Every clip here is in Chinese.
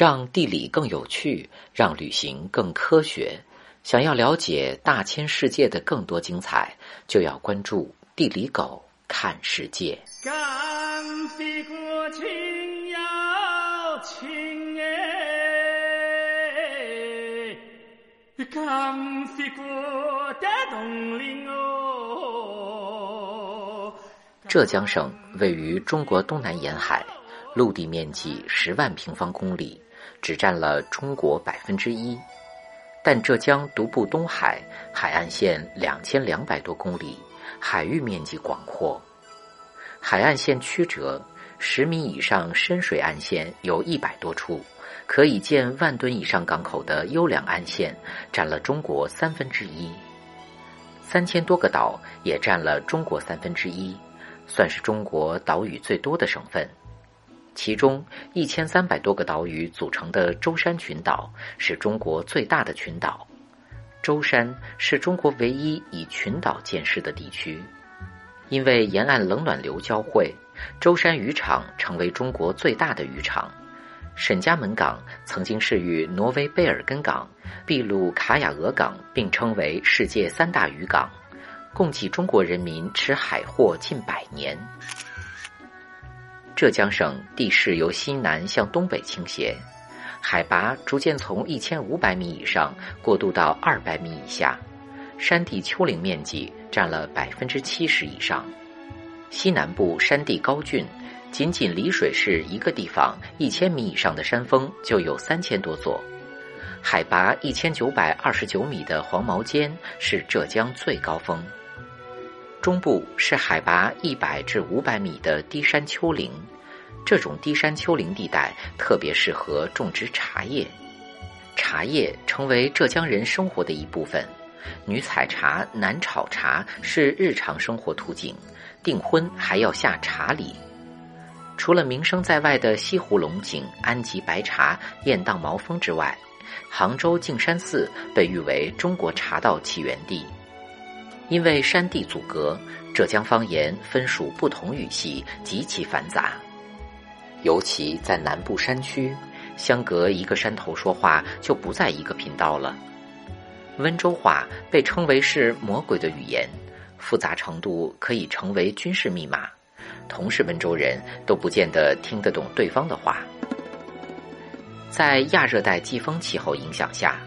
让地理更有趣，让旅行更科学。想要了解大千世界的更多精彩，就要关注地理狗看世界。浙江省位于中国东南沿海，陆地面积十万平方公里，只占了中国百分之一。但浙江独步东海，海岸线两千两百多公里，海域面积广阔。海岸线曲折，十米以上深水岸线有一百多处，可以建万吨以上港口的优良岸线占了中国三分之一。三千多个岛也占了中国三分之一，算是中国岛屿最多的省份。其中一千三百多个岛屿组成的舟山群岛是中国最大的群岛。舟山是中国唯一以群岛建设的地区。因为沿岸冷暖流交汇，舟山渔场成为中国最大的渔场。沈家门港曾经是与挪威贝尔根港、秘鲁卡雅俄港并称为世界三大渔港，供给中国人民吃海货近百年。浙江省地势由西南向东北倾斜，海拔逐渐从一千五百米以上过渡到二百米以下，山地丘陵面积占了百分之七十以上。西南部山地高峻，仅仅丽水市一个地方一千米以上的山峰就有三千多座。海拔一千九百二十九米的黄毛尖是浙江最高峰。中部是海拔一百至五百米的低山丘陵，这种低山丘陵地带特别适合种植茶叶，茶叶成为浙江人生活的一部分。女采茶，男炒茶是日常生活途径，订婚还要下茶礼。除了名声在外的西湖龙井、安吉白茶、雁荡毛峰之外，杭州径山寺被誉为中国茶道起源地。因为山地阻隔，浙江方言分属不同语系，极其繁杂。尤其在南部山区，相隔一个山头说话就不在一个频道了。温州话被称为是魔鬼的语言，复杂程度可以成为军事密码，同是温州人都不见得听得懂对方的话。在亚热带季风气候影响下，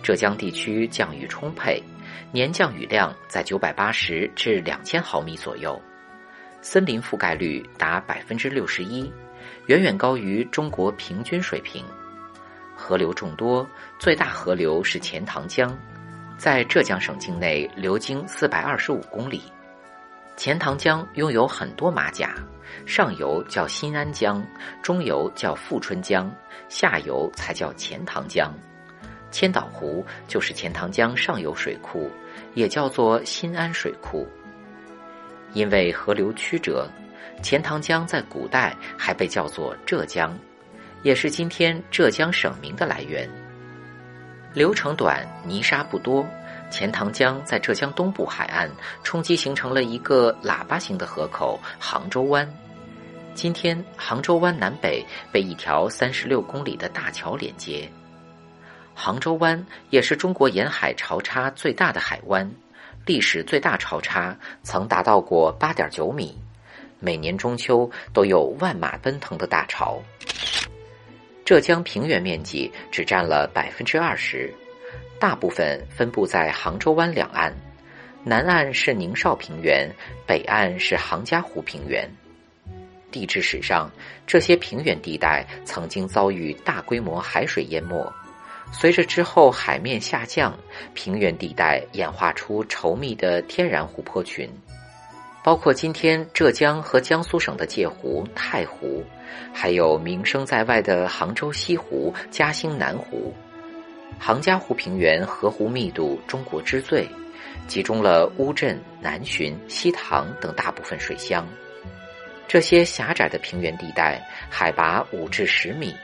浙江地区降雨充沛。年降雨量在九百八十至两千毫米左右，森林覆盖率达百分之六十一，远远高于中国平均水平。河流众多，最大河流是钱塘江，在浙江省境内流经四百二十五公里。钱塘江拥有很多马甲，上游叫新安江，中游叫富春江，下游才叫钱塘江。千岛湖就是钱塘江上游水库，也叫做新安水库。因为河流曲折，钱塘江在古代还被叫做浙江，也是今天浙江省名的来源。流程短，泥沙不多，钱塘江在浙江东部海岸冲击形成了一个喇叭形的河口——杭州湾。今天，杭州湾南北被一条三十六公里的大桥连接。杭州湾也是中国沿海潮差最大的海湾，历史最大潮差曾达到过八点九米，每年中秋都有万马奔腾的大潮。浙江平原面积只占了百分之二十，大部分分布在杭州湾两岸，南岸是宁绍平原，北岸是杭嘉湖平原。地质史上，这些平原地带曾经遭遇大规模海水淹没。随着之后海面下降，平原地带演化出稠密的天然湖泊群，包括今天浙江和江苏省的界湖、太湖，还有名声在外的杭州西湖、嘉兴南湖。杭嘉湖平原河湖密度中国之最，集中了乌镇、南浔、西塘等大部分水乡。这些狭窄的平原地带，海拔五至十米，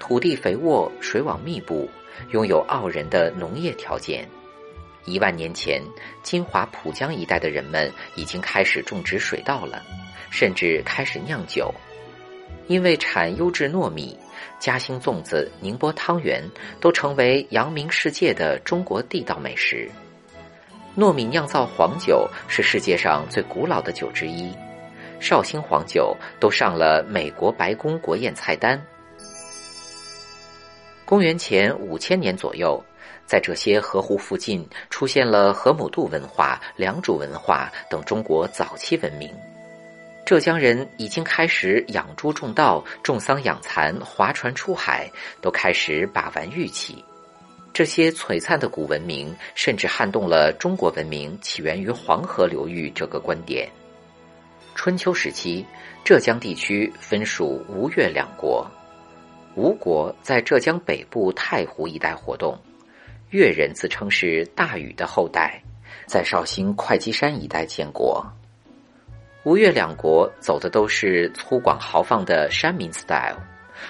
土地肥沃，水网密布。拥有傲人的农业条件。一万年前，金华浦江一带的人们已经开始种植水稻了，甚至开始酿酒。因为产优质糯米，嘉兴粽子、宁波汤圆都成为扬名世界的中国地道美食。糯米酿造黄酒是世界上最古老的酒之一，绍兴黄酒都上了美国白宫国宴菜单。公元前五千年左右，在这些河湖附近出现了河姆渡文化、良渚文化等中国早期文明。浙江人已经开始养猪种稻、种桑养蚕、划船出海，都开始把玩玉器。这些璀璨的古文明，甚至撼动了中国文明起源于黄河流域这个观点。春秋时期，浙江地区分属吴越两国。吴国在浙江北部太湖一带活动，越人自称是大禹的后代，在绍兴会稽山一带建国。吴越两国走的都是粗犷豪放的山民 style，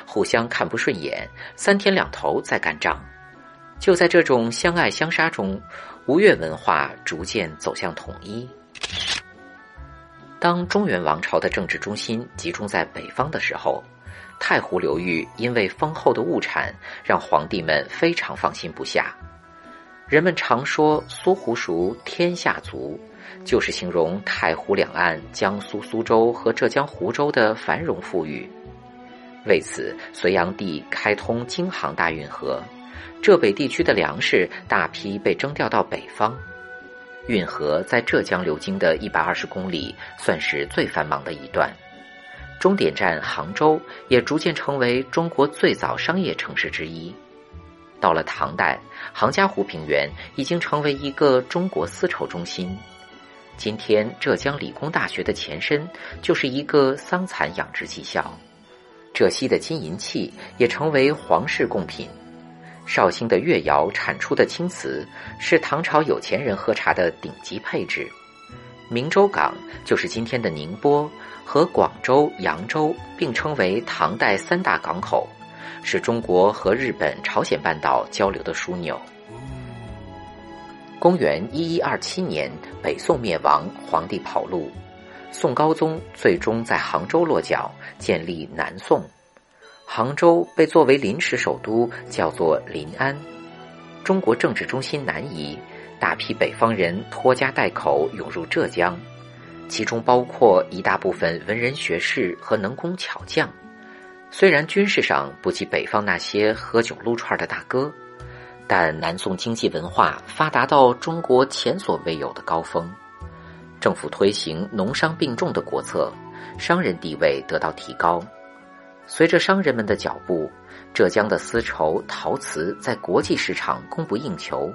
互相看不顺眼，三天两头在干仗。就在这种相爱相杀中，吴越文化逐渐走向统一。当中原王朝的政治中心集中在北方的时候，太湖流域因为丰厚的物产，让皇帝们非常放心不下。人们常说“苏湖熟，天下足”，就是形容太湖两岸江苏苏州和浙江湖州的繁荣富裕。为此，隋炀帝开通京杭大运河。浙北地区的粮食大批被征调到北方，运河在浙江流经的一百二十公里，算是最繁忙的一段。终点站杭州也逐渐成为中国最早商业城市之一。到了唐代，杭嘉湖平原已经成为一个中国丝绸中心。今天，浙江理工大学的前身就是一个桑蚕养殖技校。浙西的金银器也成为皇室贡品。绍兴的越窑产出的青瓷是唐朝有钱人喝茶的顶级配置。明州港就是今天的宁波和广州、扬州并称为唐代三大港口，是中国和日本、朝鲜半岛交流的枢纽。公元一一二七年，北宋灭亡，皇帝跑路，宋高宗最终在杭州落脚，建立南宋。杭州被作为临时首都，叫做临安。中国政治中心南移，大批北方人拖家带口涌入浙江，其中包括一大部分文人学士和能工巧匠。虽然军事上不及北方那些喝酒撸串的大哥，但南宋经济文化发达到中国前所未有的高峰。政府推行农商并重的国策，商人地位得到提高。随着商人们的脚步，浙江的丝绸、陶瓷在国际市场供不应求，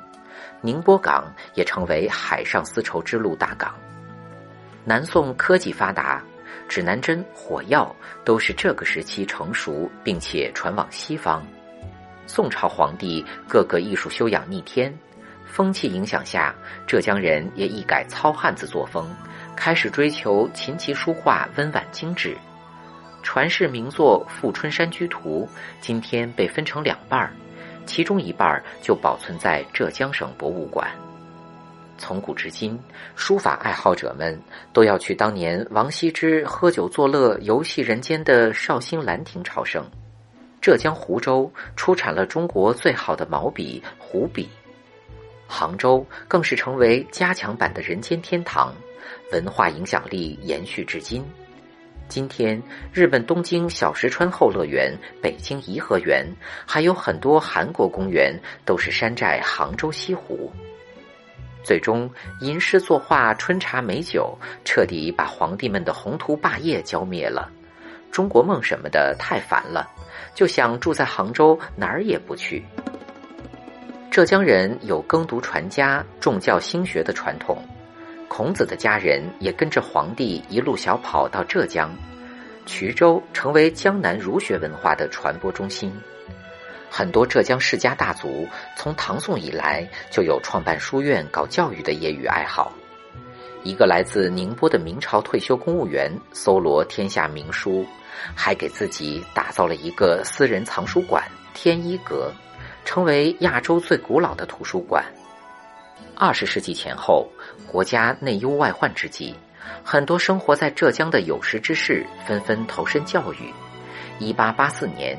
宁波港也成为海上丝绸之路大港。南宋科技发达，指南针、火药都是这个时期成熟，并且传往西方。宋朝皇帝个个艺术修养逆天，风气影响下，浙江人也一改糙汉子作风，开始追求琴棋书画温婉精致。传世名作《富春山居图》今天被分成两半儿，其中一半儿就保存在浙江省博物馆。从古至今，书法爱好者们都要去当年王羲之喝酒作乐、游戏人间的绍兴兰亭朝圣。浙江湖州出产了中国最好的毛笔——湖笔，杭州更是成为加强版的人间天堂，文化影响力延续至今。今天，日本东京小石川后乐园、北京颐和园，还有很多韩国公园，都是山寨杭州西湖。最终，吟诗作画、春茶美酒，彻底把皇帝们的宏图霸业浇灭了。中国梦什么的太烦了，就想住在杭州，哪儿也不去。浙江人有耕读传家、重教兴学的传统。孔子的家人也跟着皇帝一路小跑到浙江，衢州成为江南儒学文化的传播中心。很多浙江世家大族从唐宋以来就有创办书院、搞教育的业余爱好。一个来自宁波的明朝退休公务员搜罗天下名书，还给自己打造了一个私人藏书馆——天一阁，成为亚洲最古老的图书馆。二十世纪前后。国家内忧外患之际，很多生活在浙江的有识之士纷纷投身教育。一八八四年，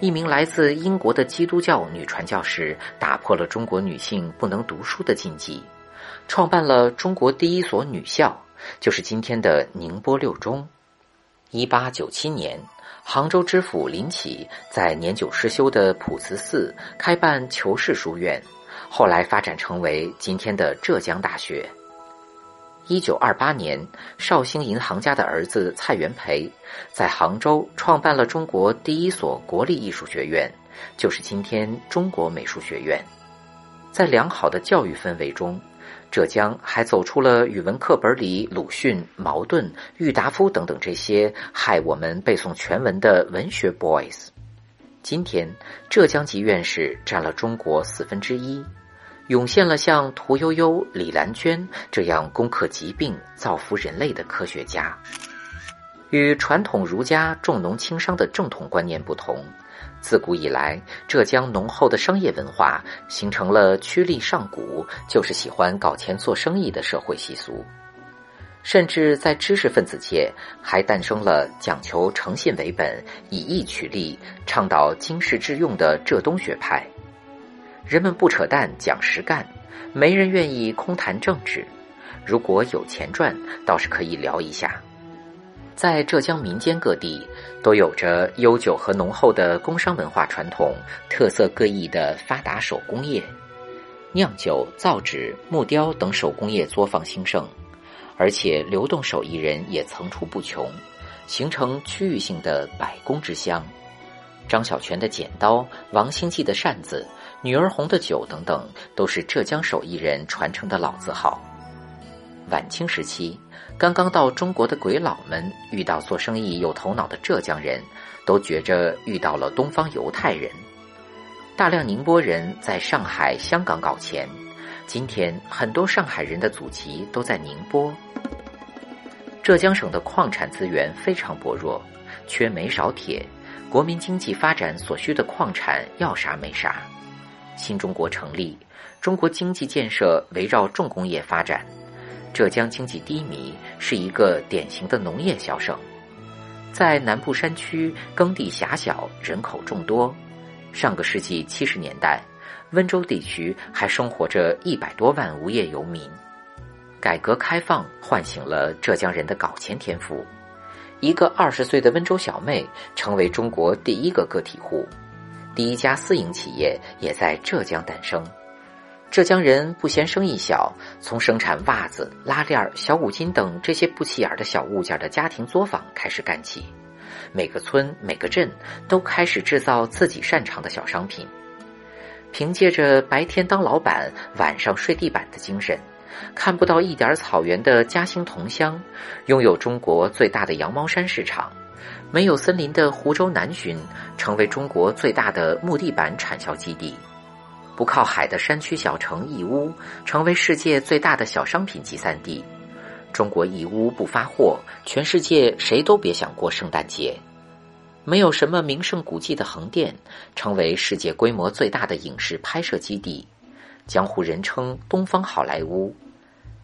一名来自英国的基督教女传教士打破了中国女性不能读书的禁忌，创办了中国第一所女校，就是今天的宁波六中。一八九七年，杭州知府林启在年久失修的普慈寺开办求是书院，后来发展成为今天的浙江大学。一九二八年，绍兴银行家的儿子蔡元培在杭州创办了中国第一所国立艺术学院，就是今天中国美术学院。在良好的教育氛围中，浙江还走出了语文课本里鲁迅、茅盾、郁达夫等等这些害我们背诵全文的文学 boys。今天，浙江籍院士占了中国四分之一。涌现了像屠呦呦、李兰娟这样攻克疾病、造福人类的科学家。与传统儒家重农轻商的正统观念不同，自古以来，浙江浓厚的商业文化形成了趋利上古，就是喜欢搞钱做生意的社会习俗。甚至在知识分子界，还诞生了讲求诚信为本、以义取利、倡导经世致用的浙东学派。人们不扯淡，讲实干，没人愿意空谈政治。如果有钱赚，倒是可以聊一下。在浙江民间各地，都有着悠久和浓厚的工商文化传统，特色各异的发达手工业，酿酒、造纸、木雕等手工业作坊兴盛，而且流动手艺人也层出不穷，形成区域性的百工之乡。张小泉的剪刀，王兴记的扇子，女儿红的酒等等，都是浙江手艺人传承的老字号。晚清时期，刚刚到中国的鬼佬们遇到做生意有头脑的浙江人，都觉着遇到了东方犹太人。大量宁波人在上海、香港搞钱，今天很多上海人的祖籍都在宁波。浙江省的矿产资源非常薄弱，缺煤少铁。国民经济发展所需的矿产要啥没啥，新中国成立，中国经济建设围绕重工业发展，浙江经济低迷，是一个典型的农业小省，在南部山区耕地狭小，人口众多。上个世纪七十年代，温州地区还生活着一百多万无业游民。改革开放唤醒了浙江人的搞钱天赋。一个二十岁的温州小妹成为中国第一个个体户，第一家私营企业也在浙江诞生。浙江人不嫌生意小，从生产袜子、拉链、小五金等这些不起眼的小物件的家庭作坊开始干起。每个村、每个镇都开始制造自己擅长的小商品。凭借着白天当老板、晚上睡地板的精神。看不到一点草原的嘉兴同乡，拥有中国最大的羊毛衫市场；没有森林的湖州南浔，成为中国最大的木地板产销基地；不靠海的山区小城义乌，成为世界最大的小商品集散地。中国义乌不发货，全世界谁都别想过圣诞节。没有什么名胜古迹的横店，成为世界规模最大的影视拍摄基地。江湖人称“东方好莱坞”，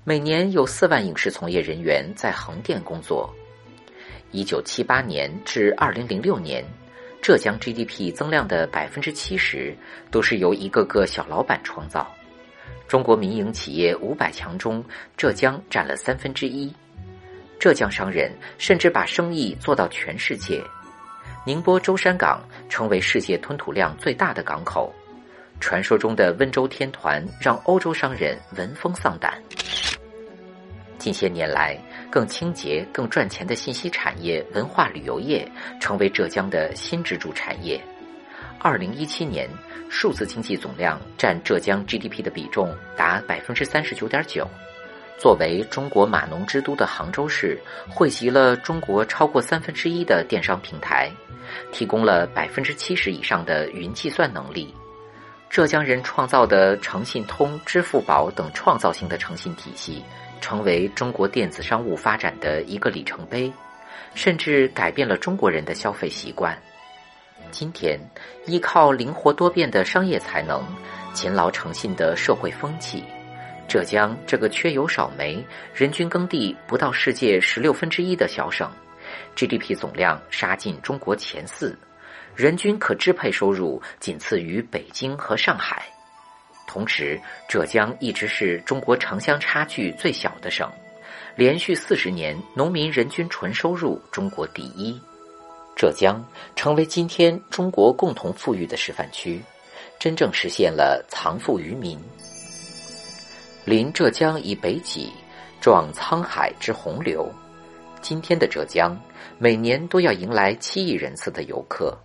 每年有四万影视从业人员在横店工作。一九七八年至二零零六年，浙江 GDP 增量的百分之七十都是由一个个小老板创造。中国民营企业五百强中，浙江占了三分之一。浙江商人甚至把生意做到全世界。宁波舟山港成为世界吞吐量最大的港口。传说中的温州天团让欧洲商人闻风丧胆。近些年来，更清洁、更赚钱的信息产业、文化旅游业成为浙江的新支柱产业。二零一七年，数字经济总量占浙江 GDP 的比重达百分之三十九点九。作为中国码农之都的杭州市，汇集了中国超过三分之一的电商平台，提供了百分之七十以上的云计算能力。浙江人创造的诚信通、支付宝等创造性的诚信体系，成为中国电子商务发展的一个里程碑，甚至改变了中国人的消费习惯。今天，依靠灵活多变的商业才能、勤劳诚信的社会风气，浙江这个缺油少煤、人均耕地不到世界十六分之一的小省，GDP 总量杀进中国前四。人均可支配收入仅次于北京和上海。同时，浙江一直是中国城乡差距最小的省，连续四十年农民人均纯收入中国第一。浙江成为今天中国共同富裕的示范区，真正实现了藏富于民。临浙江以北脊，壮沧海之洪流。今天的浙江，每年都要迎来七亿人次的游客，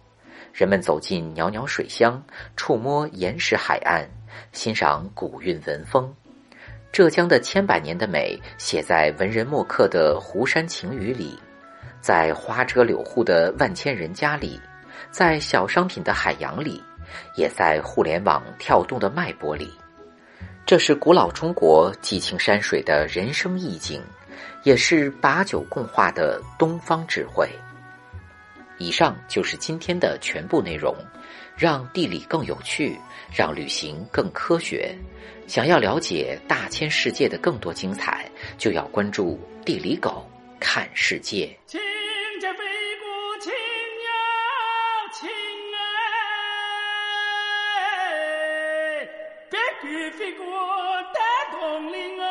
人们走进袅袅水乡，触摸岩石海岸，欣赏古韵文风。浙江的千百年的美，写在文人墨客的湖山晴雨里。在花车柳户的万千人家里，在小商品的海洋里，也在互联网跳动的脉搏里，这是古老中国寄情山水的人生意境，也是把酒共话的东方智慧。以上就是今天的全部内容，让地理更有趣，让旅行更科学。想要了解大千世界的更多精彩，就要关注地理狗看世界。飞飞过大东岭哦，